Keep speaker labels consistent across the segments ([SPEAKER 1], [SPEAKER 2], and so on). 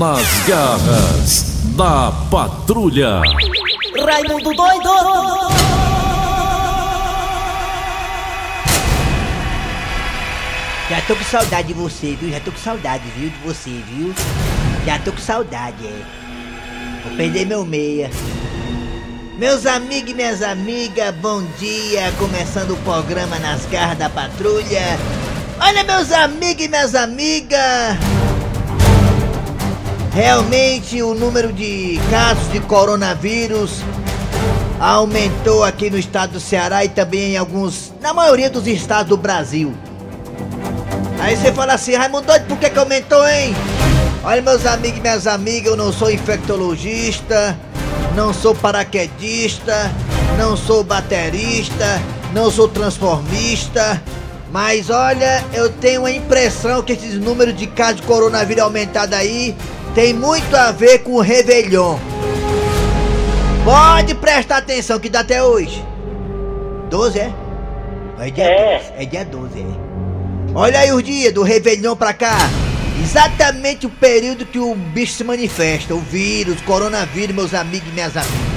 [SPEAKER 1] Nas garras da patrulha.
[SPEAKER 2] Raimundo doido!
[SPEAKER 3] Já tô com saudade de você, viu? Já tô com saudade, viu? De você, viu? Já tô com saudade, é. Vou perder meu meia. Meus amigos e minhas amigas, bom dia! Começando o programa Nas Garras da Patrulha. Olha, meus amigos e minhas amigas! Realmente o número de casos de coronavírus aumentou aqui no estado do Ceará e também em alguns, na maioria dos estados do Brasil. Aí você fala assim, Raimundo por que, que aumentou, hein? Olha, meus amigos e minhas amigas, eu não sou infectologista, não sou paraquedista, não sou baterista, não sou transformista, mas olha, eu tenho a impressão que esses números de casos de coronavírus aumentado aí tem muito a ver com o Réveillon. Pode prestar atenção que dá até hoje. 12 é? É dia
[SPEAKER 4] É.
[SPEAKER 3] 12. É dia 12, é. Olha aí os dias do Réveillon pra cá. Exatamente o período que o bicho se manifesta. O vírus, o coronavírus, meus amigos e minhas amigas.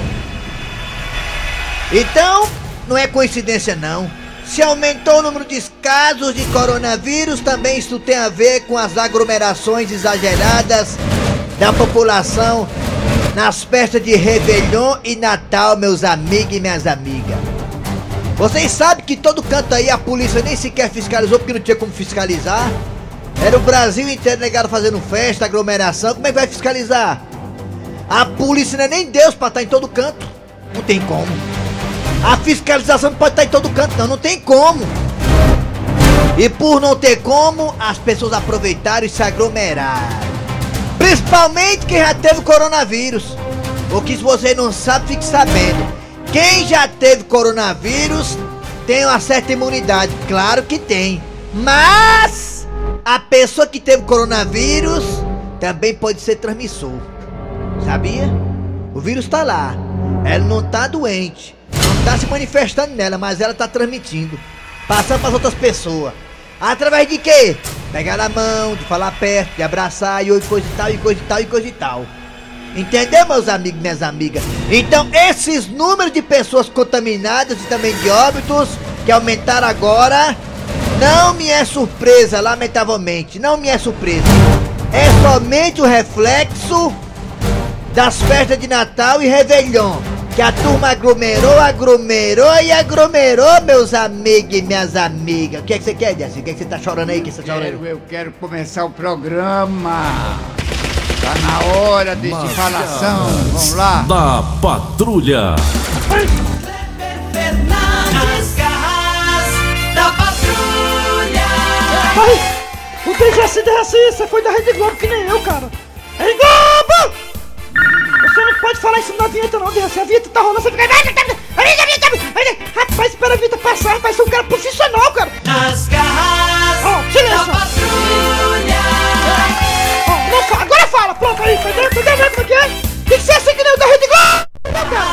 [SPEAKER 3] Então, não é coincidência não. Se aumentou o número de casos de coronavírus, também isso tem a ver com as aglomerações exageradas da população nas festas de Réveillon e Natal, meus amigos e minhas amigas. Vocês sabem que todo canto aí a polícia nem sequer fiscalizou porque não tinha como fiscalizar. Era o Brasil inteiro negado fazendo festa, aglomeração, como é que vai fiscalizar? A polícia não é nem Deus pra estar em todo canto. Não tem como. A fiscalização não pode estar em todo canto, não, não tem como. E por não ter como, as pessoas aproveitaram e se aglomeraram. Principalmente quem já teve coronavírus. O que se você não sabe, fique sabendo. Quem já teve coronavírus tem uma certa imunidade. Claro que tem. Mas a pessoa que teve coronavírus também pode ser transmissor. Sabia? O vírus tá lá. Ela não tá doente. Não tá se manifestando nela, mas ela tá transmitindo. Passando para outras pessoas. Através de quê? Pegar na mão, de falar perto, de abraçar e coisa e tal, e coisa e tal, e coisa e tal. Entendeu, meus amigos minhas amigas? Então, esses números de pessoas contaminadas e também de óbitos que aumentaram agora, não me é surpresa, lamentavelmente. Não me é surpresa. É somente o reflexo das festas de Natal e Réveillon. Que a turma aglomerou, aglomerou e aglomerou, meus amigos e minhas amigas. O que é que você quer, Jesse? O que é que você tá chorando aí? que você tá chorando?
[SPEAKER 5] Eu quero começar o programa. Tá na hora desse
[SPEAKER 1] Mas,
[SPEAKER 5] falação. Vamos lá.
[SPEAKER 1] Da patrulha.
[SPEAKER 2] Nas garras da patrulha!
[SPEAKER 6] Ai, o DGC Derraci, você foi da Rede Globo que nem eu, cara. Rede Globo! Não pode falar isso na vinheta não, Derraci. A vinheta tá rolando, você fica... Rapaz, espera a vinheta passar, vai ser um cara profissional, cara.
[SPEAKER 2] Nas garras
[SPEAKER 6] Ó, silêncio.
[SPEAKER 2] da patrulha!
[SPEAKER 6] Ó, não fala, agora fala, pronto aí, entendeu? Entendeu mesmo como é que é? Tem que ser assim que nem o da Rede Globo, né, cara?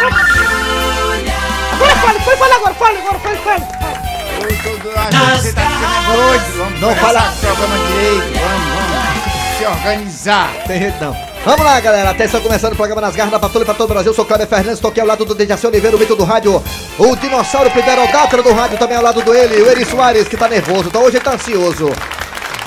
[SPEAKER 2] Da patrulha!
[SPEAKER 6] Agora fala, foi falar agora, fala agora, fala, fala.
[SPEAKER 5] você tá ficando doido. Vamos
[SPEAKER 3] Não
[SPEAKER 5] começar
[SPEAKER 3] fala-
[SPEAKER 5] o programa direito. Vamos, vamos. Se organizar.
[SPEAKER 3] Tem jeito não. Vamos lá, galera. Atenção, começando o programa Nas Garras da Patrulha para todo o Brasil. Eu sou o Cláudio Fernandes, tô aqui ao lado do Dejaci Oliveira, o mito do rádio. O dinossauro Pterodátilo do rádio também ao lado do ele. O Eri Soares, que tá nervoso. Então hoje ele tá ansioso.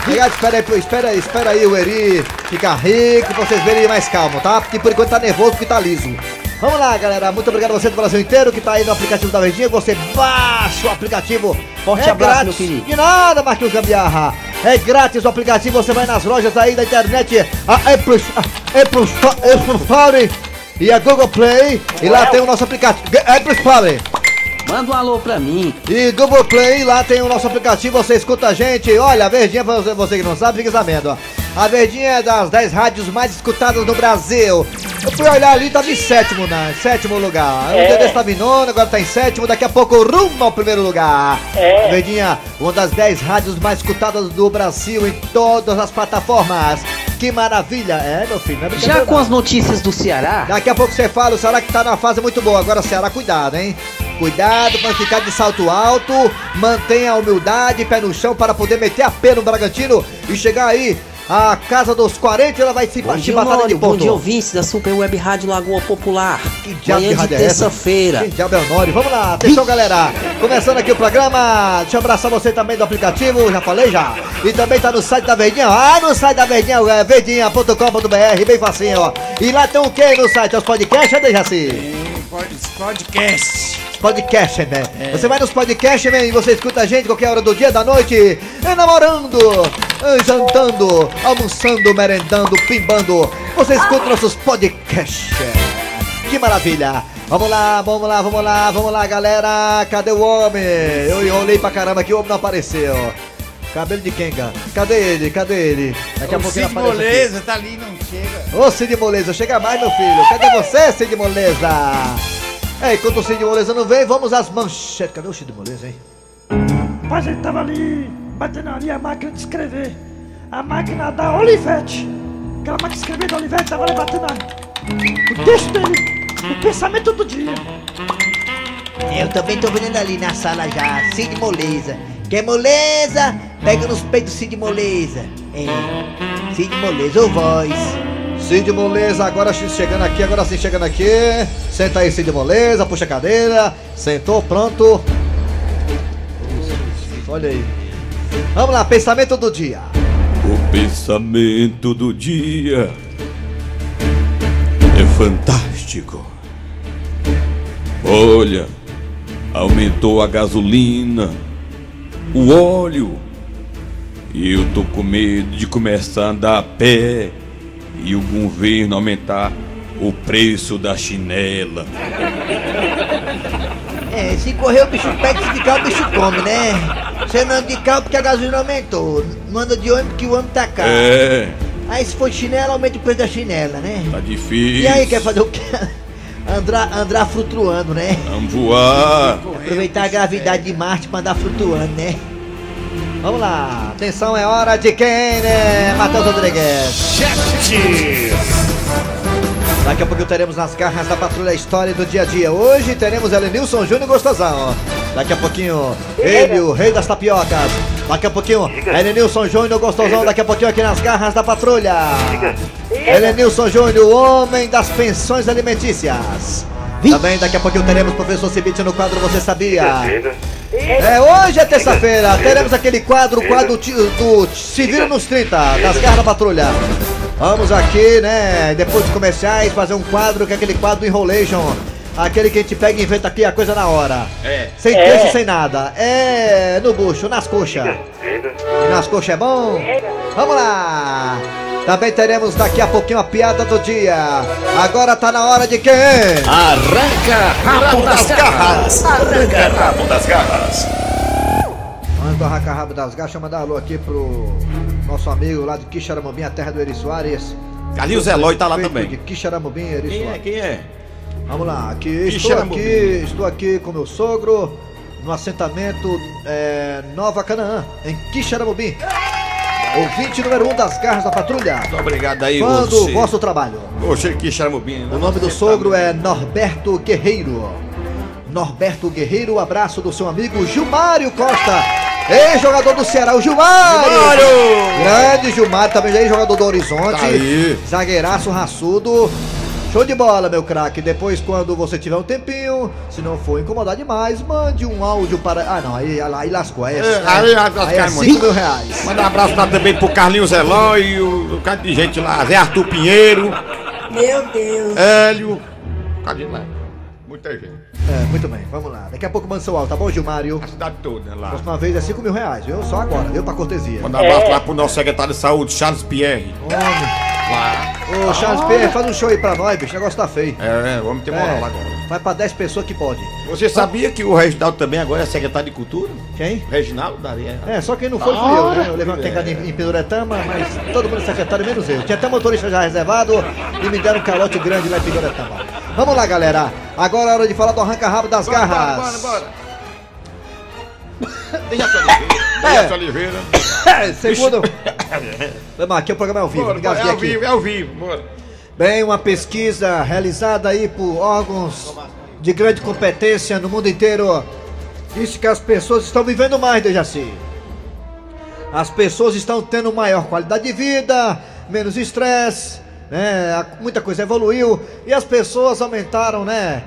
[SPEAKER 3] Obrigado, espera aí, espera aí, espera aí o Eri ficar rico, vocês verem ele mais calmo, tá? Porque por enquanto tá nervoso porque tá liso. Vamos lá, galera. Muito obrigado a você do Brasil inteiro que tá aí no aplicativo da Verdinha. Você baixa o aplicativo.
[SPEAKER 7] Forte
[SPEAKER 3] é
[SPEAKER 7] abraço,
[SPEAKER 3] grátis.
[SPEAKER 7] meu querido.
[SPEAKER 3] De nada, Marquinhos Gambiarra. É grátis o aplicativo, você vai nas lojas aí da internet, a Apple, a Apple, Apple Store e a Google Play. E lá tem o nosso aplicativo. Apple Store
[SPEAKER 7] Manda um alô pra mim.
[SPEAKER 3] e Google Play, lá tem o nosso aplicativo, você escuta a gente. Olha, Verdinha, pra você, você que não sabe, fica sabendo, ó. A Verdinha é das 10 rádios mais escutadas no Brasil. Eu fui olhar ali, tava em sétimo, né? Sétimo lugar. O
[SPEAKER 4] É.
[SPEAKER 3] dia desse tava em nono, agora tá em sétimo, daqui a pouco rumo ao primeiro lugar.
[SPEAKER 4] É.
[SPEAKER 3] Verdinha, uma das 10 rádios mais escutadas do Brasil em todas as plataformas. Que maravilha! É, meu filho, não é
[SPEAKER 7] Já com as notícias do Ceará,
[SPEAKER 3] Daqui a pouco você fala, o Ceará que tá na fase muito boa. Agora, Ceará, cuidado, hein? Cuidado pra não ficar de salto alto. Mantenha a humildade, pé no chão para poder meter a pé no Bragantino e chegar aí
[SPEAKER 8] a Casa dos 40, ela vai se
[SPEAKER 7] Bom
[SPEAKER 8] partir
[SPEAKER 7] dia,
[SPEAKER 8] batalha de
[SPEAKER 7] Honório. Bom
[SPEAKER 8] ponto.
[SPEAKER 7] dia, ouvintes da Super Web Rádio Lagoa Popular.
[SPEAKER 8] Que diabo de
[SPEAKER 7] Manhã de
[SPEAKER 8] rádio é essa?
[SPEAKER 7] terça-feira.
[SPEAKER 8] Quem diabo é o Nório? Vamos lá, atenção galera. Começando aqui o programa. Deixa eu abraçar você também do aplicativo, já falei já. E também tá no site da Verdinha. Ah, no site da Verdinha, é verdinha.com.br, bem facinho, ó. E lá tem o que no site? Os podcasts, cadê Jaci?
[SPEAKER 5] Tem pod- podcast.
[SPEAKER 8] Né? Você vai nos podcasts, né? E você escuta a gente qualquer hora do dia, da noite, eh, namorando, eh, jantando, almoçando, merendando, pimbando. Você escuta nossos podcasts. Que maravilha! Vamos lá, vamos lá, vamos lá, vamos lá, galera! Cadê o homem? Eu, olhei pra caramba aqui, o homem não apareceu. Cabelo de Kenga. Cadê ele? Cadê ele? Daqui a pouco
[SPEAKER 5] Cid
[SPEAKER 8] aparece. aqui.
[SPEAKER 5] Moleza tá ali, não chega.
[SPEAKER 8] Ô Cid Moleza, chega mais meu filho. Cadê você, Cid Moleza? É, enquanto o Cid Moleza não vem, vamos às manchetes. Cadê o Cid Moleza, hein?
[SPEAKER 6] Rapaz, ele tava ali, batendo ali a máquina de escrever. A máquina da Olivete. Aquela máquina de escrever da Olivete tava ali batendo a- o texto dele. O pensamento do dia.
[SPEAKER 8] Eu também tô vendo ali na sala já, Cid Moleza. Quer moleza? Pega nos peitos Cid Moleza. É, Cid Moleza, ou voz. Cid Moleza, agora chegando aqui, agora sim chegando aqui. Senta aí, Cid Moleza, puxa a cadeira. Sentou, pronto. Olha aí. Vamos lá, pensamento do dia.
[SPEAKER 1] O pensamento do dia é fantástico. Olha, aumentou a gasolina, o óleo. E eu tô com medo de começar a andar a pé e o governo aumentar o preço da chinela.
[SPEAKER 8] É, se correr o bicho pega, se ficar o bicho come, né? Você não anda de carro porque a gasolina aumentou. Não anda de ônibus porque o ônibus tá caro.
[SPEAKER 1] É,
[SPEAKER 8] Aí se for chinela, aumenta o preço da chinela, né?
[SPEAKER 1] tá difícil.
[SPEAKER 8] E aí, quer fazer o quê? Andar, andar flutuando, né?
[SPEAKER 1] Vamos voar.
[SPEAKER 8] Aproveitar a gravidade de Marte pra andar flutuando, né? Vamos lá, atenção, é hora de quem, né? Matheus Rodrigues. Daqui a pouco teremos nas garras da patrulha a história do dia a dia. Hoje teremos Elenilson Júnior Gostosão. Daqui a pouquinho, ele, o rei das tapiocas. Daqui a pouquinho, Elenilson Júnior Gostosão. Daqui a pouquinho aqui nas garras da patrulha. Elenilson Júnior, o homem das pensões alimentícias. Também daqui a pouquinho teremos o professor Cibite no quadro Você Sabia? É, hoje é terça-feira, teremos aquele quadro, o quadro do Se Vira nos 30, das garras da patrulha. Vamos aqui, né, depois dos comerciais, fazer um quadro que é aquele quadro do Enrolation. Aquele que a gente pega e inventa aqui a coisa na hora.
[SPEAKER 5] É.
[SPEAKER 8] Sem texto, sem nada. É no bucho, nas coxas. E nas coxas é bom? Vamos lá! Também teremos daqui a pouquinho a piada do dia. Agora tá na hora de quem?
[SPEAKER 1] Arranca rabo das garras. Arranca rabo das garras.
[SPEAKER 8] Antes do arrancar rabo das garras, deixa eu mandar um alô aqui pro nosso amigo lá de Quixaramubim, a terra do Eri Soares.
[SPEAKER 4] Carlinhos Eloy tá lá também.
[SPEAKER 8] De Quixaramubim, Eri
[SPEAKER 4] Quem é? Quem é?
[SPEAKER 8] Vamos lá, aqui, estou aqui, estou aqui com meu sogro no assentamento é, Nova Canaã, em Quixaramubim. Ouvinte número um das garras da patrulha.
[SPEAKER 4] Muito obrigado aí,
[SPEAKER 8] Fã do
[SPEAKER 4] você.
[SPEAKER 8] vosso trabalho.
[SPEAKER 4] Poxa, que charamubim.
[SPEAKER 8] O nome do sogro é Norberto Guerreiro. Norberto Guerreiro, abraço do seu amigo Gilmário Costa. Ex-jogador do Ceará, o Gilmário!
[SPEAKER 4] Gilmário!
[SPEAKER 8] Grande Gilmário, também já é jogador do Horizonte.
[SPEAKER 4] Tá aí.
[SPEAKER 8] Zagueiraço raçudo. Show de bola, meu craque. Depois, quando você tiver um tempinho, se não for incomodar demais, mande um áudio para. Ah, não, aí, aí lascou. Aí é,
[SPEAKER 4] É, aí lascou,
[SPEAKER 8] aí é
[SPEAKER 4] cara,
[SPEAKER 8] 5 mil reais.
[SPEAKER 4] Manda um abraço lá também pro Carlinhos Eloy e o, o cara de gente lá, Zé Arthur Pinheiro.
[SPEAKER 9] Meu Deus.
[SPEAKER 4] Hélio. Cadê lá? Muita gente.
[SPEAKER 8] É, muito bem, vamos lá. Daqui a pouco manda seu áudio, tá bom, Gilmário?
[SPEAKER 4] A cidade toda lá.
[SPEAKER 8] Próxima vez é 5 mil reais, viu? Só agora, viu? Pra cortesia.
[SPEAKER 4] Manda um abraço lá pro nosso secretário de saúde, Charles Pierre.
[SPEAKER 8] Homem. Ô, Charles Pierre, faz um show aí pra nós, bicho. O negócio tá feio.
[SPEAKER 4] É, é, vamos ter moral
[SPEAKER 8] É,
[SPEAKER 4] lá agora.
[SPEAKER 8] vai pra 10 pessoas que pode.
[SPEAKER 4] Você sabia que o Reginaldo também agora é secretário de cultura?
[SPEAKER 8] Quem?
[SPEAKER 4] Reginaldo Daria.
[SPEAKER 8] É, só quem não foi fui eu, né? Eu levei uma quencada em, em Peduretama, mas todo mundo é secretário, menos eu. Tinha até motorista já reservado e me deram um calote grande lá em Peduretama. Vamos lá, galera. Agora é hora de falar do arranca-rabo das garras.
[SPEAKER 4] Bora, bora, bora. Deixa a Oliveira. Deixa a Oliveira.
[SPEAKER 8] É, segundo. Vamos aqui o programa é ao vivo.
[SPEAKER 4] Bora, bora, é ao
[SPEAKER 8] aqui.
[SPEAKER 4] vivo, é ao vivo, bora.
[SPEAKER 8] Bem, uma pesquisa realizada aí por órgãos de grande competência no mundo inteiro disse que as pessoas estão vivendo mais, Dejaci.
[SPEAKER 3] as pessoas estão tendo maior qualidade de vida, menos estresse, né? Muita coisa evoluiu e as pessoas aumentaram, né?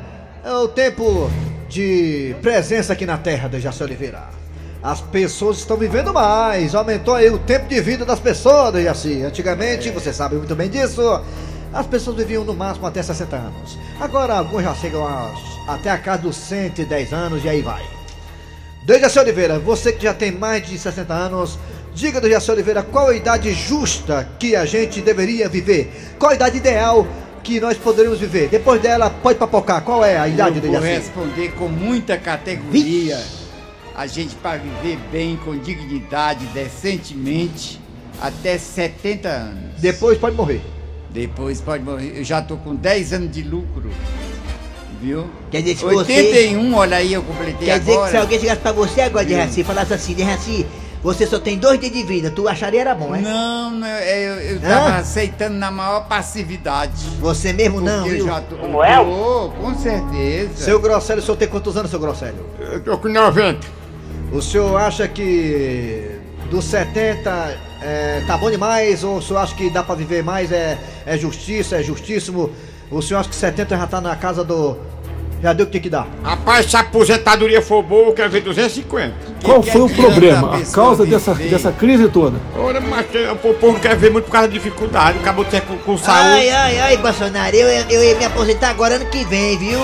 [SPEAKER 3] O tempo de presença aqui na Terra, Dejaci Oliveira. As pessoas estão vivendo mais, aumentou aí o tempo de vida das pessoas, Dejaci. Antigamente, você sabe muito bem disso, as pessoas viviam no máximo até 60 anos. Agora alguns já chegam até a casa dos 110 anos e aí vai. Dejaci Oliveira, você que já tem mais de 60 anos, diga, Dejaci Oliveira, qual a idade justa que a gente deveria viver? Qual a idade ideal que nós poderíamos viver? Depois dela, pode papocar. Qual é a idade,
[SPEAKER 5] Eu vou
[SPEAKER 3] Dejaci?
[SPEAKER 5] responder com muita categoria. A gente para viver bem, com dignidade, decentemente, até 70 anos.
[SPEAKER 3] Depois pode morrer.
[SPEAKER 5] Depois pode morrer. Eu já tô com 10 anos de lucro. Viu?
[SPEAKER 3] Quer dizer, se
[SPEAKER 5] 81, olha aí, eu completei
[SPEAKER 3] Quer dizer que
[SPEAKER 5] agora.
[SPEAKER 3] se alguém chegasse pra você agora,
[SPEAKER 5] Viu?
[SPEAKER 3] Dejaci, e falasse assim, Dejaci, você só tem dois dias de vida, tu acharia era bom, é?
[SPEAKER 5] Não, não, é, eu, eu
[SPEAKER 3] Hã?
[SPEAKER 5] tava aceitando na maior passividade.
[SPEAKER 3] Você mesmo não, viu?
[SPEAKER 5] já tô.
[SPEAKER 2] Como é?
[SPEAKER 5] Tô, com certeza.
[SPEAKER 3] Seu Grosselio, o senhor tem quantos anos, seu Grosselio?
[SPEAKER 4] Eu tô com 90.
[SPEAKER 3] O senhor acha que dos 70 é, tá bom demais? Ou o senhor acha que dá pra viver mais? É, é justiça, é justíssimo? O senhor acha que 70 já tá na casa do. Já deu o que tem que dar?
[SPEAKER 4] Rapaz, se a aposentadoria for boa, eu quero ver 250.
[SPEAKER 10] Qual
[SPEAKER 5] que
[SPEAKER 10] foi o problema,
[SPEAKER 5] a
[SPEAKER 10] causa dessa,
[SPEAKER 5] viver?
[SPEAKER 10] dessa crise toda?
[SPEAKER 4] Ora, mas o povo não quer ver muito por causa da dificuldade. Acabou de ter com, com
[SPEAKER 3] Ai,
[SPEAKER 4] saúde.
[SPEAKER 3] ai, ai, Bolsonaro, eu, eu ia me aposentar agora ano que vem, viu?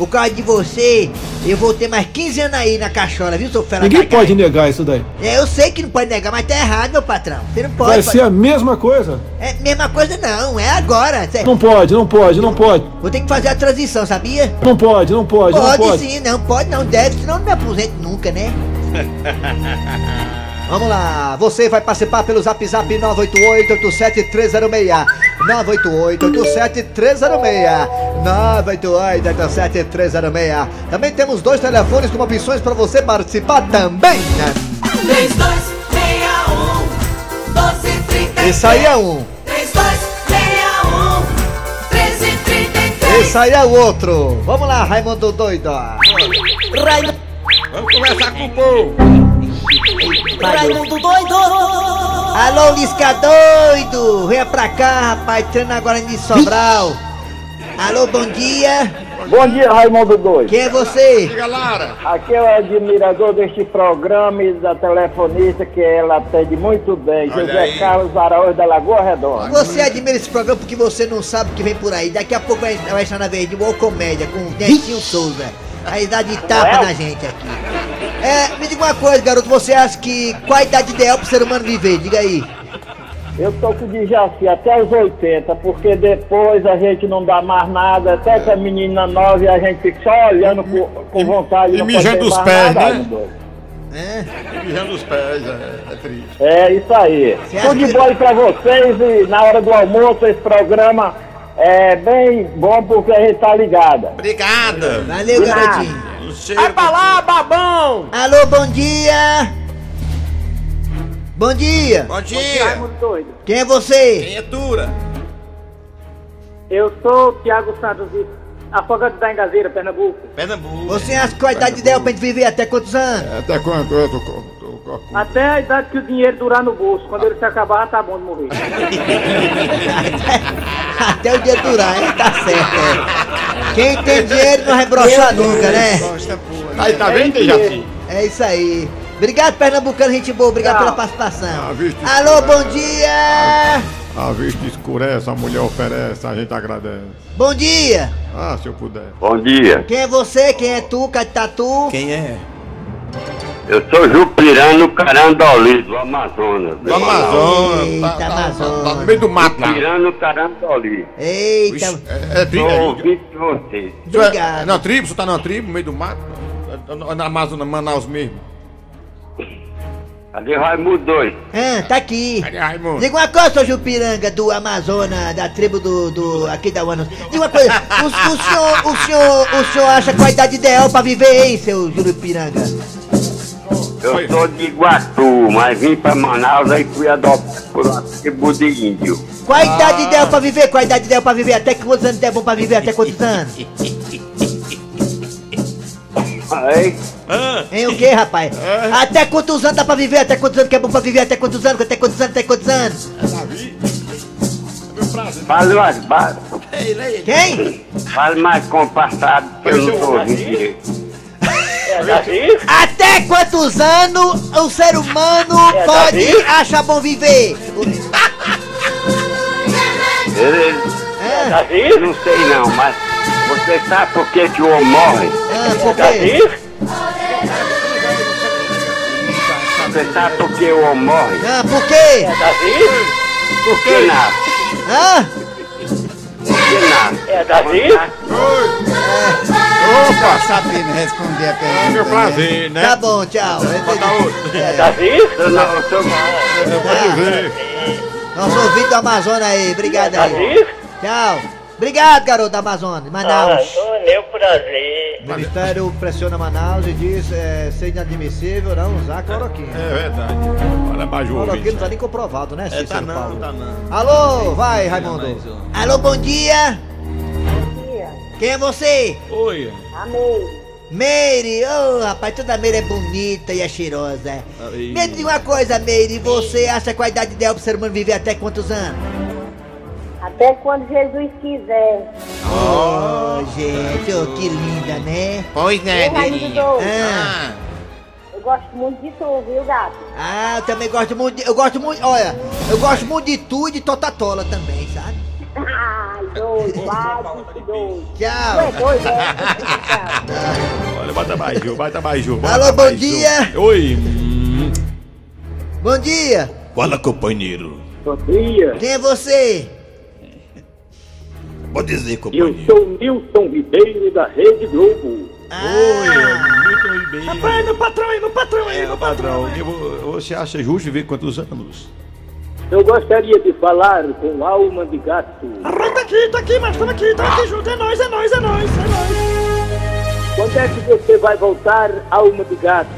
[SPEAKER 3] Por causa de você, eu vou ter mais 15 anos aí na cachola, viu, seu fera
[SPEAKER 10] Ninguém pode negar isso daí.
[SPEAKER 3] É, eu sei que não pode negar, mas tá errado, meu patrão. Você não pode.
[SPEAKER 10] Vai
[SPEAKER 3] pode-
[SPEAKER 10] ser a mesma coisa.
[SPEAKER 3] É mesma coisa não, é agora. Cê-
[SPEAKER 10] Não pode, não pode, não pode.
[SPEAKER 3] Vou ter que fazer a transição, sabia?
[SPEAKER 10] Não pode, não pode, não
[SPEAKER 3] Pode,
[SPEAKER 10] pode.
[SPEAKER 3] sim, não pode não, deve, senão não me aposento nunca, né? Vamos lá, você vai participar pelo zap zap 988-87306 988-87306 988-87306 Também temos dois telefones com opções para você participar também. né?
[SPEAKER 11] 3261 1233
[SPEAKER 3] Esse aí é um,
[SPEAKER 11] 3261 1333
[SPEAKER 3] esse aí é o outro. Vamos lá, Raimundo Doido. Raimundo
[SPEAKER 4] Vamos conversar com o povo.
[SPEAKER 11] Raimundo doido
[SPEAKER 3] Alô, Lisca doido! Venha pra cá, rapaz, treina agora de Sobral. Alô, bom dia.
[SPEAKER 12] Bom dia, Raimundo Doido.
[SPEAKER 3] Quem é você?
[SPEAKER 4] Diga, Lara.
[SPEAKER 12] Aqui é o admirador deste programa e da telefonista que ela atende muito bem,
[SPEAKER 4] Olha
[SPEAKER 12] José
[SPEAKER 4] aí.
[SPEAKER 12] Carlos Araújo da Lagoa Redonda.
[SPEAKER 3] Você admira esse programa porque você não sabe o que vem por aí. Daqui a pouco vai, vai estar na vez de Boa Comédia com o Dentinho Souza. Aí dá de tapa na gente aqui. É, me diga uma coisa, garoto. Você acha que qual a idade ideal pro ser humano viver? Diga aí.
[SPEAKER 12] Eu tô com o Dijaci até os 80, porque depois a gente não dá mais nada, até que a menina nova e a gente fica só olhando com, com vontade
[SPEAKER 4] e mijando os pés,
[SPEAKER 12] nada,
[SPEAKER 4] né?
[SPEAKER 3] É?
[SPEAKER 4] Mijando os pés, é, é triste.
[SPEAKER 12] É isso aí. Tudo de bom aí pra vocês e na hora do almoço esse programa é bem bom porque a gente tá ligada.
[SPEAKER 4] Obrigada.
[SPEAKER 3] Valeu, garotinho.
[SPEAKER 12] Vai pra lá, babão!
[SPEAKER 3] Alô, bom dia. Bom dia.
[SPEAKER 4] Bom dia.
[SPEAKER 12] Doido.
[SPEAKER 3] Quem é você?
[SPEAKER 4] Quem é Dura?
[SPEAKER 12] Eu sou o Thiago Santos, afogado da Engazeira, Pernambuco.
[SPEAKER 4] Pernambuco.
[SPEAKER 3] Você acha que a idade ideal pra gente viver até quantos anos?
[SPEAKER 4] Até quando eu tô, tô, tô, tô,
[SPEAKER 12] Até a idade que o dinheiro durar no bolso. Quando ele se acabar, tá bom de morrer.
[SPEAKER 3] Até o dia durar, hein? Tá certo, é. Quem tem dinheiro não vai brochar nunca, né?
[SPEAKER 5] Boa.
[SPEAKER 4] Aí, tá vendo, Dejaci?
[SPEAKER 3] É isso aí. Obrigado, Pernambucano, gente boa. Obrigado
[SPEAKER 12] Tchau.
[SPEAKER 3] pela participação.
[SPEAKER 4] Ah.
[SPEAKER 3] Alô, bom dia!
[SPEAKER 4] A vista escurece, a mulher oferece, a gente agradece.
[SPEAKER 3] Bom dia!
[SPEAKER 4] Ah, se eu puder.
[SPEAKER 13] Bom dia,
[SPEAKER 3] Quem é você? Quem é tu? Catatu?
[SPEAKER 10] Quem é?
[SPEAKER 13] Eu sou Jupirano Carandoli, do Amazonas.
[SPEAKER 4] Do Amazonas.
[SPEAKER 3] Eita,
[SPEAKER 4] tá, tá, tá,
[SPEAKER 3] Amazonas.
[SPEAKER 4] tá no meio do mato lá.
[SPEAKER 13] Jupirano Carandoli.
[SPEAKER 3] Eita!
[SPEAKER 4] É, é tribo.
[SPEAKER 13] Sou
[SPEAKER 4] É,
[SPEAKER 13] ouvinte de vocês.
[SPEAKER 4] É-
[SPEAKER 3] Obrigado.
[SPEAKER 4] é na tribo? Você tá na tribo, no meio do mato? É Na Amazônia, Manaus mesmo.
[SPEAKER 13] Cadê Raimundo doido?
[SPEAKER 3] Ah, tá aqui.
[SPEAKER 4] Cadê Raimundo?
[SPEAKER 3] Diga uma coisa, seu Jupiranga do Amazonas, da tribo do, do aqui da Uanos. Diga uma coisa, o, o senhor, o senhor, o senhor acha qual a idade ideal pra viver, hein, seu Jurupiranga?
[SPEAKER 13] Eu sou de Iguatu, mas vim pra Manaus e fui adotado por uma tribo de índio.
[SPEAKER 3] Qual a idade ideal pra viver? Qual a idade ideal pra viver? Até quantos anos é bom pra viver? Até quantos anos?
[SPEAKER 13] Aí,
[SPEAKER 3] Em o quê, rapaz? Até quantos anos dá pra viver? Até quantos anos que é bom pra viver? Até quantos anos? Até quantos anos? Até quantos anos?
[SPEAKER 13] Fale mais baixo.
[SPEAKER 3] Quem?
[SPEAKER 13] Fale mais compassado, que eu não tô ouvindo direito.
[SPEAKER 3] Até quantos anos o ser humano
[SPEAKER 13] É
[SPEAKER 3] pode
[SPEAKER 13] Davi?
[SPEAKER 3] achar bom viver?
[SPEAKER 13] Ele- Não sei não, mas você sabe por que, que o homem morre?
[SPEAKER 3] Ah, por quê?
[SPEAKER 13] Você sabe por que o homem morre?
[SPEAKER 3] Ah, por quê?
[SPEAKER 13] Por que?
[SPEAKER 3] Hã?
[SPEAKER 13] Por nasce? É Davi?
[SPEAKER 5] Opa, sabendo responder a pergunta. É
[SPEAKER 4] meu prazer, né?
[SPEAKER 3] Tá bom, tchau.
[SPEAKER 13] É Davi? Eu não, eu sou...
[SPEAKER 4] Pode ver.
[SPEAKER 3] Nosso ouvinte do Amazonas aí, obrigado aí. Tchau. Obrigado, garoto da Amazônia, Manaus.
[SPEAKER 13] meu prazer.
[SPEAKER 3] O Ministério pressiona Manaus e diz é, ser inadmissível não usar cloroquina.
[SPEAKER 4] É verdade. Olha, Baju,
[SPEAKER 3] Cloroquina não tá nem comprovado, né,
[SPEAKER 4] É,
[SPEAKER 3] Cícero
[SPEAKER 4] tá não,
[SPEAKER 3] Paulo?
[SPEAKER 4] tá não.
[SPEAKER 3] Alô, vai, Raimundo. Alô, bom dia. Quem é você?
[SPEAKER 1] Oi.
[SPEAKER 2] Amei.
[SPEAKER 3] Meire, ô rapaz, toda Meire é bonita e é cheirosa.
[SPEAKER 1] Aí.
[SPEAKER 3] Me diga uma coisa, Meire, você acha que a idade ideal pro ser humano viver até quantos anos?
[SPEAKER 2] Até quando Jesus quiser.
[SPEAKER 3] Oh, gente, oh, que linda, né?
[SPEAKER 4] Pois é,
[SPEAKER 2] Ei, Raimundo,
[SPEAKER 3] Ah,
[SPEAKER 2] eu gosto muito de tu, viu, gato?
[SPEAKER 3] ah, eu também gosto muito, de, eu gosto muito, olha, eu gosto muito de tu e de Totatola também, sabe?
[SPEAKER 2] Ai, doido, doido. Tu é
[SPEAKER 3] Tchau.
[SPEAKER 2] doido, é?
[SPEAKER 4] Olha, bota mais, Ju, bota mais, Ju.
[SPEAKER 3] Alô, bom
[SPEAKER 4] mais, Ju.
[SPEAKER 3] dia.
[SPEAKER 1] Oi. Hum,
[SPEAKER 3] Bom dia.
[SPEAKER 1] Fala, companheiro.
[SPEAKER 13] Bom dia.
[SPEAKER 3] Quem é você?
[SPEAKER 1] Pode dizer,
[SPEAKER 13] Eu
[SPEAKER 1] companheiro.
[SPEAKER 13] sou Nilson Ribeiro da Rede Globo.
[SPEAKER 3] Ah,
[SPEAKER 4] Muito bem.
[SPEAKER 6] Rapaz, meu patrão aí, meu patrão aí,
[SPEAKER 4] É,
[SPEAKER 6] meu patrão.
[SPEAKER 4] vo- você acha justo viver quantos anos?
[SPEAKER 13] Eu gostaria de falar com Alma de Gato.
[SPEAKER 6] Arroz tá aqui, tá aqui, mas estamos aqui, estamos aqui junto. É nóis, é nóis, é nóis, é nóis.
[SPEAKER 13] Quando é que você vai voltar, Alma de Gato?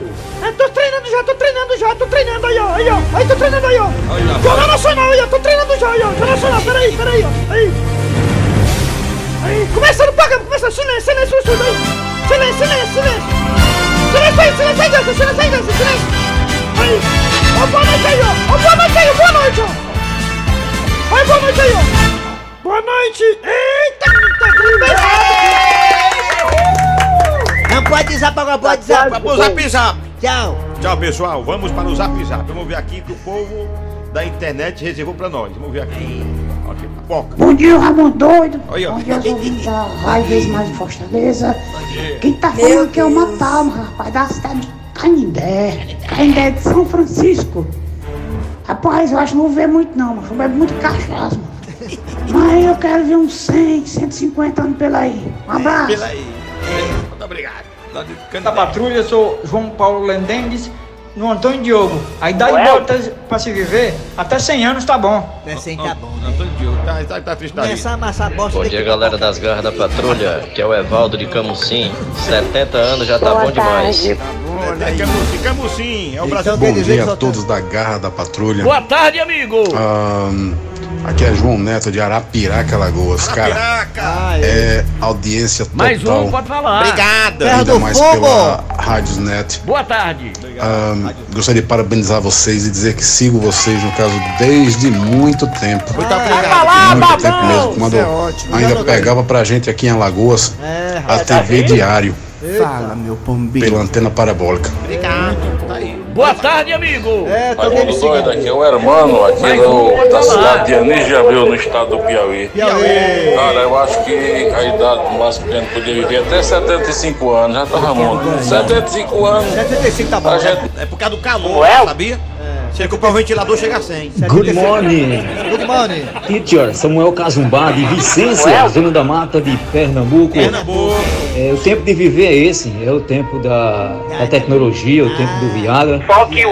[SPEAKER 6] É, tô treinando já, tô treinando já, tô treinando aí, ó, aí, ó. Aí, tô treinando aí, ó.
[SPEAKER 1] Olha,
[SPEAKER 6] Jornal Nacional aí, ó, tô treinando já, aí, ó. Jornal Nacional, peraí, peraí, ó. Aí. Aí, começando o programa, começando. Silêncio, silêncio, silêncio aí. Silêncio, silêncio, silêncio. Silêncio aí, silêncio aí, silêncio aí, silêncio. Aí. Ó, boa noite aí, ó. Ó, boa noite aí, boa noite, ó. Aí, boa noite aí, ó. Boa noite. Eita, que pesado.
[SPEAKER 3] não pode usar para pode usar.
[SPEAKER 4] Vamos pro Zap Zap.
[SPEAKER 3] Tchau.
[SPEAKER 4] Tchau, pessoal. Vamos para o Zap Zap. Vamos ver aqui que o povo da internet reservou pra nós. Vamos ver aqui. Aqui, pipoca.
[SPEAKER 14] Bom dia, Ramon Doido.
[SPEAKER 4] Ó.
[SPEAKER 14] Bom dia, os ouvintes da Rádio Vez Mais em Fortaleza. Quem tá falando aqui é o Matalma, rapaz, da cidade de Canindé. Canindé de São Francisco. Rapaz, eu acho que não vou ver muito não, mas eu bebo muito cachaça, mano. Mas eu quero ver uns 100, 150 anos pela aí. Um abraço.
[SPEAKER 4] Pela aí. Muito obrigado. De Canindé.
[SPEAKER 15] patrulha, eu sou João Paulo Lendendes, no Antônio Diogo. A idade
[SPEAKER 13] Ué?
[SPEAKER 15] boa tá- pra se viver, até 100 anos tá bom.
[SPEAKER 3] É assim, tá bom.
[SPEAKER 4] Antônio Diogo. Tá, tá, tá triste.
[SPEAKER 3] Começar a amassar bosta
[SPEAKER 16] Bom dia, galera das garras da patrulha, que é o Evaldo de Camusim. 70 anos já tá
[SPEAKER 2] Boa
[SPEAKER 16] bom demais.
[SPEAKER 2] tarde.
[SPEAKER 4] Olha aí. Camusim, Camusim. É o Brasil.
[SPEAKER 3] Então quer
[SPEAKER 17] Bom dia a todos da Garra da Patrulha.
[SPEAKER 1] Boa tarde, amigo.
[SPEAKER 17] Ahn, aqui é João Neto de Arapiraca, Lagoas. Cara,
[SPEAKER 4] Caraca.
[SPEAKER 17] é audiência total.
[SPEAKER 1] Mais um, pode falar.
[SPEAKER 4] Obrigado.
[SPEAKER 17] Ainda
[SPEAKER 3] do
[SPEAKER 17] mais
[SPEAKER 3] Fogo.
[SPEAKER 17] pela Rádios Net.
[SPEAKER 1] Boa tarde.
[SPEAKER 17] Ahn, gostaria de parabenizar vocês e dizer que sigo vocês, no caso, desde muito tempo.
[SPEAKER 4] Muito
[SPEAKER 3] Ah,
[SPEAKER 4] obrigado.
[SPEAKER 17] muito tempo mesmo. Quando
[SPEAKER 5] é ótimo.
[SPEAKER 17] ainda pegava pra gente aqui em Alagoas
[SPEAKER 3] É,
[SPEAKER 17] a TV diário
[SPEAKER 5] Fala, meu pombinho.
[SPEAKER 17] pela antena parabólica.
[SPEAKER 4] Obrigado. Tá.
[SPEAKER 1] Boa tarde, amigo.
[SPEAKER 3] É, tô
[SPEAKER 18] Raimundo
[SPEAKER 3] vendo
[SPEAKER 18] Doido, aqui é o Hermano, aqui
[SPEAKER 1] Mais
[SPEAKER 18] do- da cidade de Anis de Abreu, no estado do Piauí.
[SPEAKER 3] Piauí.
[SPEAKER 18] Cara, eu acho que a idade máxima que a gente podia viver até 75 anos, já tá Ramon. 75 anos.
[SPEAKER 3] 75 tá bom.
[SPEAKER 18] A gente
[SPEAKER 4] É por causa do calor, sabia? Você comprar o ventilador, chega a 100.
[SPEAKER 19] Good morning,
[SPEAKER 3] Good morning.
[SPEAKER 19] teacher Samuel Cazumbá de Vicência, zona da mata de Pernambuco.
[SPEAKER 4] Pernambuco.
[SPEAKER 19] É, o tempo de viver é esse, é o tempo da, da tecnologia, o tempo do Viagra.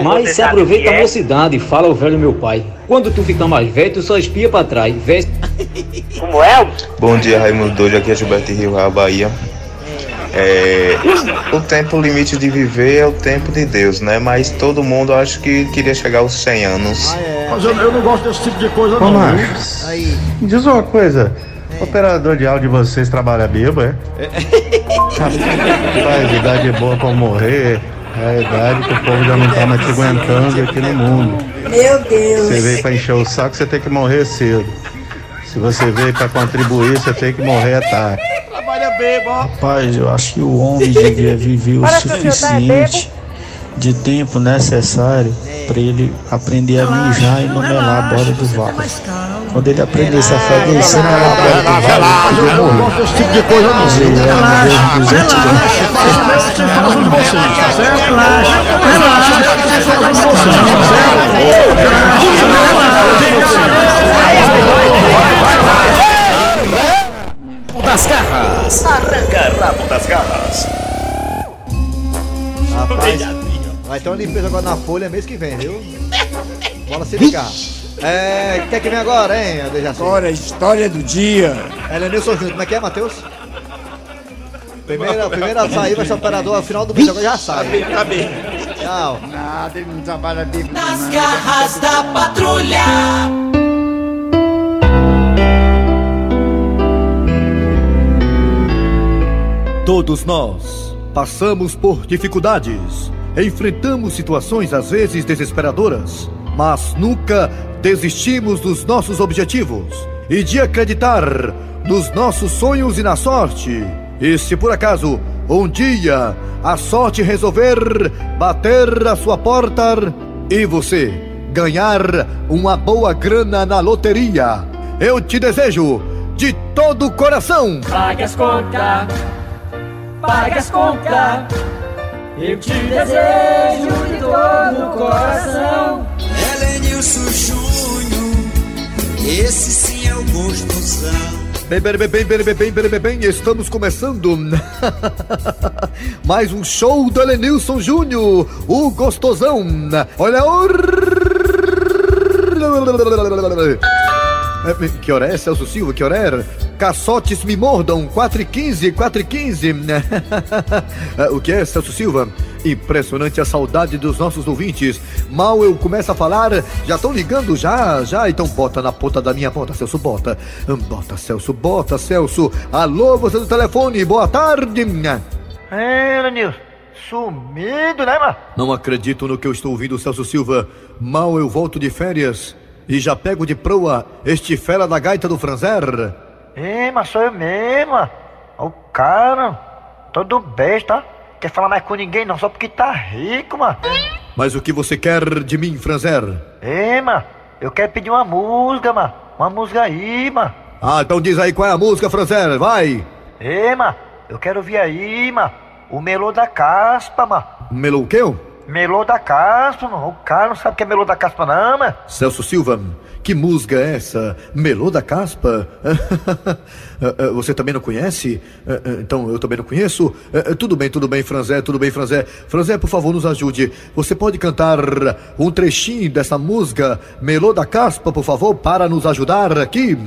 [SPEAKER 19] Mas se aproveita a mocidade, fala o velho meu pai. Quando tu ficar mais velho, tu só espia pra trás. Veste
[SPEAKER 13] Como é?
[SPEAKER 20] Bom dia, Raimundo Doido, aqui é Gilberto Rio, Real Bahia. É, o tempo limite de viver é o tempo de Deus, né? Mas todo mundo acho que queria chegar aos 100 anos.
[SPEAKER 10] Mas eu, eu não gosto desse tipo de coisa,
[SPEAKER 21] Ô,
[SPEAKER 10] não.
[SPEAKER 21] Marcos,
[SPEAKER 3] Aí.
[SPEAKER 21] me diz uma coisa. O operador de áudio de vocês trabalha bêbado, é?
[SPEAKER 17] Rapaz, idade é boa pra morrer. É a idade que o povo já não tá mais te aguentando aqui no mundo.
[SPEAKER 11] Meu Deus.
[SPEAKER 17] Você veio pra encher o saco, você tem que morrer cedo. Se você veio pra contribuir, você tem que morrer tarde.
[SPEAKER 4] Trabalha ó.
[SPEAKER 21] Rapaz, eu acho que o homem devia viver o
[SPEAKER 2] tá
[SPEAKER 21] suficiente de tempo necessário para ele aprender a mijar e não melar a borda do vaso. Quando ele aprender essa fazer, isso não é uma coisa que vai morrer.
[SPEAKER 10] Esse tipo de coisa não
[SPEAKER 21] sei. Relaxa, relaxa. Relaxa, relaxa. Relaxa,
[SPEAKER 3] relaxa. tá certo? Relaxa, relaxa. Vocês falam Relaxa, vocês, tá certo? Relaxa.
[SPEAKER 22] Das tá garras. Arranca rabo das garras.
[SPEAKER 3] Rapaz, vai ter uma limpeza agora na folha mês que vem, viu? Bora se ligar. É, quer que vem agora, hein, Dejaci?
[SPEAKER 5] Agora, a história do dia.
[SPEAKER 3] Ela é Nilson Júnior, como é que é, Matheus? Primeira, primeira a sair vai ser o operador ao final do vídeo, agora já sai.
[SPEAKER 4] Tá bem.
[SPEAKER 3] Tchau.
[SPEAKER 5] Nada, ele não trabalha bem.
[SPEAKER 11] Nas garras da patrulha.
[SPEAKER 8] Todos nós passamos por dificuldades, enfrentamos situações às vezes desesperadoras, mas nunca desistimos dos nossos objetivos e de acreditar nos nossos sonhos e na sorte. E se por acaso um dia a sorte resolver bater a sua porta e você ganhar uma boa grana na loteria, eu te desejo de todo o coração.
[SPEAKER 11] Pague as contas, pague as contas. Eu te desejo de todo o coração.
[SPEAKER 23] Helenilson Júnior, esse sim é o gostosão.
[SPEAKER 8] Bem, bem, bem, bem, bem, bem, bem, bem, bem, estamos começando mais um show do Elenilson Júnior, o gostosão. Olha o... É, Que hora é, Celso Silva? Que hora é? Caçotes me mordam, 4 e 15, 4 e 15. É, o que é, Celso Silva? Impressionante a saudade dos nossos ouvintes. Mal eu começo a falar, já estão ligando já, já. Então bota na ponta da minha ponta, Celso, bota. Bota, Celso, bota, Celso. Alô, você do telefone, boa tarde.
[SPEAKER 6] É, Lenilson, sumido, né, mano?
[SPEAKER 8] Não acredito no que eu estou ouvindo, Celso Silva. Mal eu volto de férias e já pego de proa este fera da gaita do Franzer.
[SPEAKER 6] Ei, mas sou eu mesmo, mano. O cara, todo besta, quer falar mais com ninguém não, só porque tá rico, mano.
[SPEAKER 8] Mas o que você quer de mim, Franzer?
[SPEAKER 6] Ei, mano, eu quero pedir uma música, mano. Uma música aí, mano.
[SPEAKER 8] Ah, então diz aí qual é a música, Franzer, vai.
[SPEAKER 6] Ei, mano, eu quero ouvir aí, mano. O melô da caspa, mano.
[SPEAKER 8] Melou o quê?
[SPEAKER 6] Melô da caspa, mano. O cara não sabe o que é melô da caspa, não, mano.
[SPEAKER 8] Celso Silva, que música é essa? Melô da Caspa? Você também não conhece? Então eu também não conheço? Tudo bem, tudo bem, Franzé, tudo bem, Franzé. Franzé, por favor, nos ajude. Você pode cantar um trechinho dessa música Melô da Caspa, por favor, para nos ajudar aqui?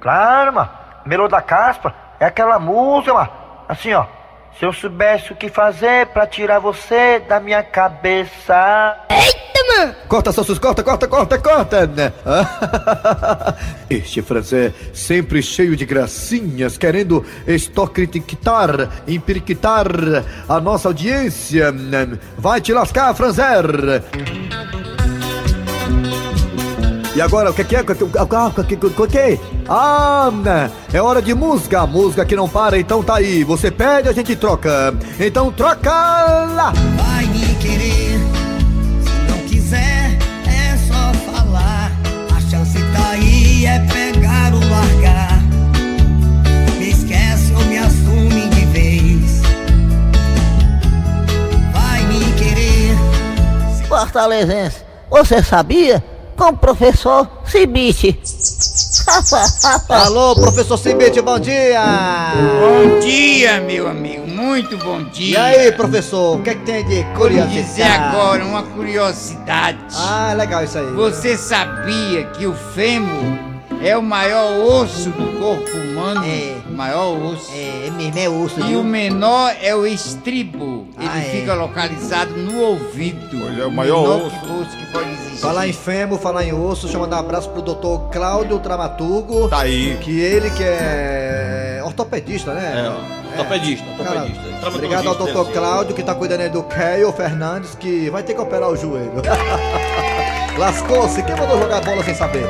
[SPEAKER 6] Claro, mano. Melô da caspa é aquela música, mano. Assim, ó. Se eu soubesse o que fazer pra tirar você da minha cabeça.
[SPEAKER 11] Eita, mano!
[SPEAKER 8] Corta, Celso, corta, corta, corta, corta! Este francês sempre cheio de gracinhas, querendo estocriticar, empiriquitar a nossa audiência. Vai te lascar, Franzer! E agora, o que que é? O que, que? Ah, é hora de música. Música que não para, então tá aí. Você pede, a gente troca. Então troca lá!
[SPEAKER 23] Vai me querer, se não quiser, é só falar. A chance tá aí, é pegar ou largar. Me esquece ou me assume de vez. Vai me querer.
[SPEAKER 24] Fortalezense, você sabia? Com o professor Cibite.
[SPEAKER 3] Alô, professor Cibite, bom dia!
[SPEAKER 5] Bom dia, meu amigo, muito bom dia.
[SPEAKER 3] E aí, professor, o que, é que tem de
[SPEAKER 5] Vou
[SPEAKER 3] curiosidade?
[SPEAKER 5] dizer agora uma curiosidade.
[SPEAKER 3] Ah, legal isso aí.
[SPEAKER 5] Você sabia que o fêmur é o maior osso do corpo humano? É. O maior osso.
[SPEAKER 3] É, é mesmo, é osso.
[SPEAKER 5] E
[SPEAKER 3] viu?
[SPEAKER 5] o menor é o estribo. Ele
[SPEAKER 3] Ah, é.
[SPEAKER 5] fica localizado no ouvido.
[SPEAKER 4] Pois é, o maior osso.
[SPEAKER 5] que- osso que pode existir.
[SPEAKER 3] Falar em fêmur, falar em osso, deixa eu mandar um abraço pro doutor Cláudio Dramaturgo.
[SPEAKER 4] Tá aí.
[SPEAKER 3] Que ele que é ortopedista, né?
[SPEAKER 1] Ortopedista,
[SPEAKER 8] Cara,
[SPEAKER 1] ortopedista.
[SPEAKER 8] obrigado ao doutor Cláudio que tá cuidando aí do Keio Fernandes, que vai ter que operar o joelho. Lascou-se, quem mandou jogar bola sem saber?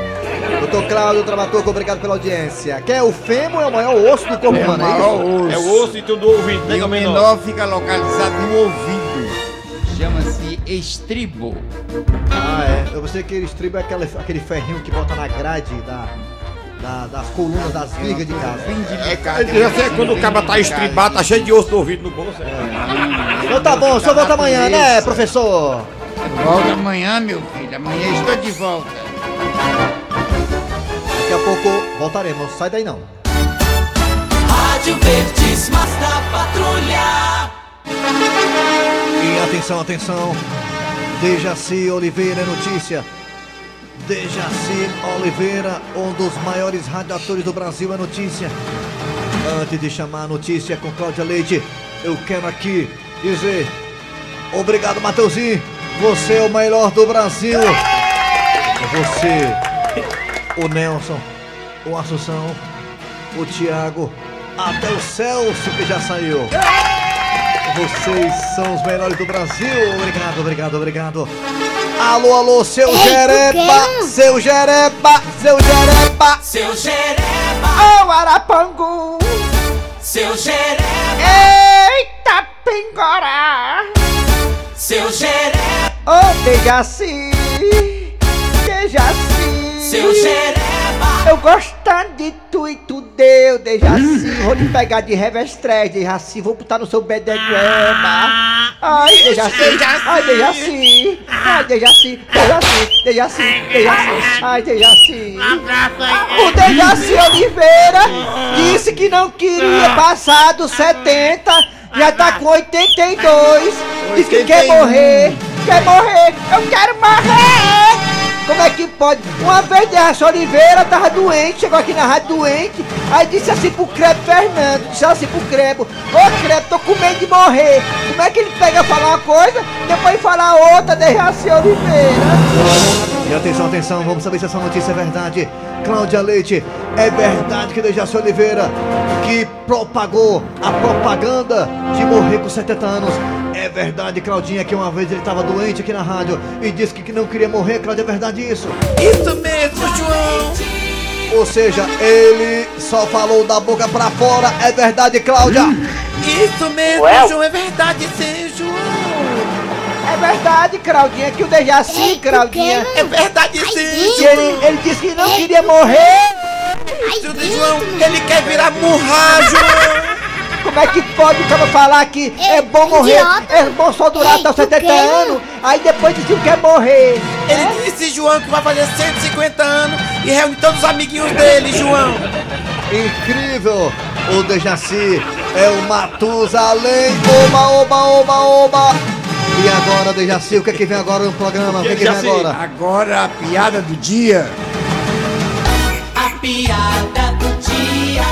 [SPEAKER 8] Doutor Cláudio Dramaturgo, obrigado pela audiência. Quem é o fêmur é o maior osso do corpo
[SPEAKER 5] É o
[SPEAKER 8] humano,
[SPEAKER 5] osso.
[SPEAKER 1] É o osso e tem o do ouvido, né?
[SPEAKER 5] E o menor fica localizado no ouvido. Chama-se estribo.
[SPEAKER 8] Ah, é. Eu sei que estribo é aquele, aquele ferrinho que bota na grade da, da- das colunas das vigas de casa.
[SPEAKER 25] É, já sei quando o cara tá estribado, tá cheio de osso no ouvido no bolso. É.
[SPEAKER 8] Então tá bom, o senhor volta amanhã, né, professor?
[SPEAKER 5] Volta amanhã, meu filho. Amanhã estou de volta.
[SPEAKER 8] Daqui a pouco voltaremos. Sai daí não.
[SPEAKER 4] Rádio Verdes Mata Patrulha.
[SPEAKER 8] E atenção, atenção. Dejaci Oliveira é notícia. Dejaci Oliveira, um dos maiores radiadores do Brasil, é notícia. Antes de chamar a notícia com Cláudia Leite, eu quero aqui dizer obrigado, Mateuzinho. Você é o melhor do Brasil. Você, o Nelson, o Assunção, o Thiago, até o Celso que já saiu. Vocês são os melhores do Brasil. Obrigado, obrigado, obrigado. Alô, alô, seu
[SPEAKER 4] Ei,
[SPEAKER 8] Jereba, seu Jereba, seu Jereba.
[SPEAKER 4] Seu Jereba.
[SPEAKER 8] Ô, Arapangu.
[SPEAKER 4] Seu Jereba.
[SPEAKER 8] Eita, Pingorá.
[SPEAKER 4] Seu Jereba.
[SPEAKER 8] Ô, Dejaci. Dejaci.
[SPEAKER 4] Seu Jereba.
[SPEAKER 8] Eu gostando de tu e tu deu, Dejaci. Vou lhe pegar de revestrez, Dejaci. Vou botar no seu bedeguema. Ai, Dejaci. Ai, Dejaci. Ai, Dejaci. Dejaci. Dejaci. Dejaci. Ai, Dejaci. O Dejaci Oliveira disse que não queria passar dos 70. Já tá com 82. Diz que quer morrer. Quer morrer. Eu quero morrer. Como é que pode? Uma vez Dejaci Oliveira tava doente, chegou aqui na rádio doente, aí disse assim pro Crebo Fernando, disse assim pro Crebo, ô Crebo, tô com medo de morrer. Como é que ele pega falar uma coisa, depois falar outra, Dejaci Oliveira? E atenção, atenção, vamos saber se essa notícia é verdade. Cláudia Leite, é verdade que Dejaci Oliveira, que propagou a propaganda de morrer com 70 anos. É verdade, Claudinha, que uma vez ele estava doente aqui na rádio e disse que não queria morrer, Cláudia, é verdade isso?
[SPEAKER 4] Isso mesmo, João.
[SPEAKER 8] Ou seja, ele só falou da boca pra fora, é verdade, Cláudia?
[SPEAKER 4] Isso mesmo,
[SPEAKER 8] Ué?
[SPEAKER 4] João. É verdade, sim, João.
[SPEAKER 8] É verdade, Claudinha, que o Dejaci, Claudinha.
[SPEAKER 4] É verdade, sim,
[SPEAKER 8] ele, ele disse que não queria morrer.
[SPEAKER 4] Seu João, ele quer virar murra, João.
[SPEAKER 8] Como é que pode o cara falar que é bom morrer,
[SPEAKER 4] idiota.
[SPEAKER 8] é bom só durar até os 70 anos, aí depois diz que quer morrer?
[SPEAKER 4] Ele disse, João, que vai fazer 150 anos e reúne todos os amiguinhos dele, João.
[SPEAKER 8] Incrível! O Dejaci é o Matusalém! Oba, oba, oba, oba! E agora, Dejaci, o que é que vem agora no programa? O que é que vem agora?
[SPEAKER 5] Agora a piada do dia.
[SPEAKER 4] A piada do dia.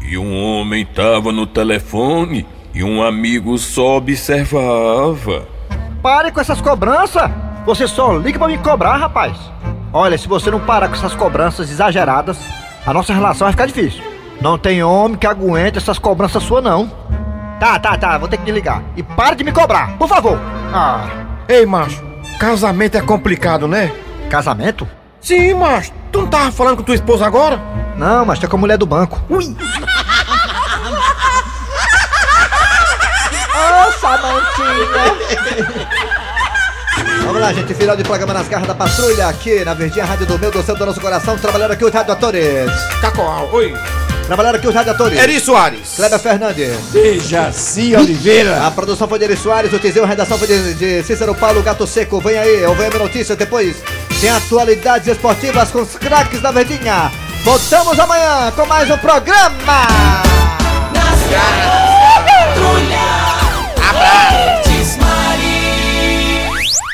[SPEAKER 1] E um homem tava no telefone e um amigo só observava.
[SPEAKER 3] Pare com essas cobranças! Você só liga pra me cobrar, rapaz! Olha, se você não parar com essas cobranças exageradas, a nossa relação vai ficar difícil. Não tem homem que aguente essas cobranças suas, não. Tá, tá, tá, vou ter que desligar. E para de me cobrar, por favor! Ah.
[SPEAKER 26] Ei, macho, casamento é complicado, né?
[SPEAKER 3] Casamento?
[SPEAKER 26] Sim, macho. Tu não tava falando com tua esposa agora?
[SPEAKER 3] Não, mas tá com a mulher do banco. Ui!
[SPEAKER 8] Ô, Samantinha! Vamos lá, gente. Final de programa nas garras da patrulha aqui na Verdinha Rádio do Meu, do Céu do Nosso Coração. Trabalhando aqui os radioatores.
[SPEAKER 25] Cacoal, oi.
[SPEAKER 8] Trabalharam aqui os radioatores.
[SPEAKER 25] Eri Soares.
[SPEAKER 8] Kleber Fernandes.
[SPEAKER 5] Dejaci Oliveira.
[SPEAKER 8] A produção foi de Eri Soares, o Tizinho, a redação foi de, de Cícero Paulo Gato Seco. Vem aí, eu venho a notícia depois. Tem atualidades esportivas com os craques da Verdinha. Voltamos amanhã com mais um programa. Nas garras. Patrulha. Abraço.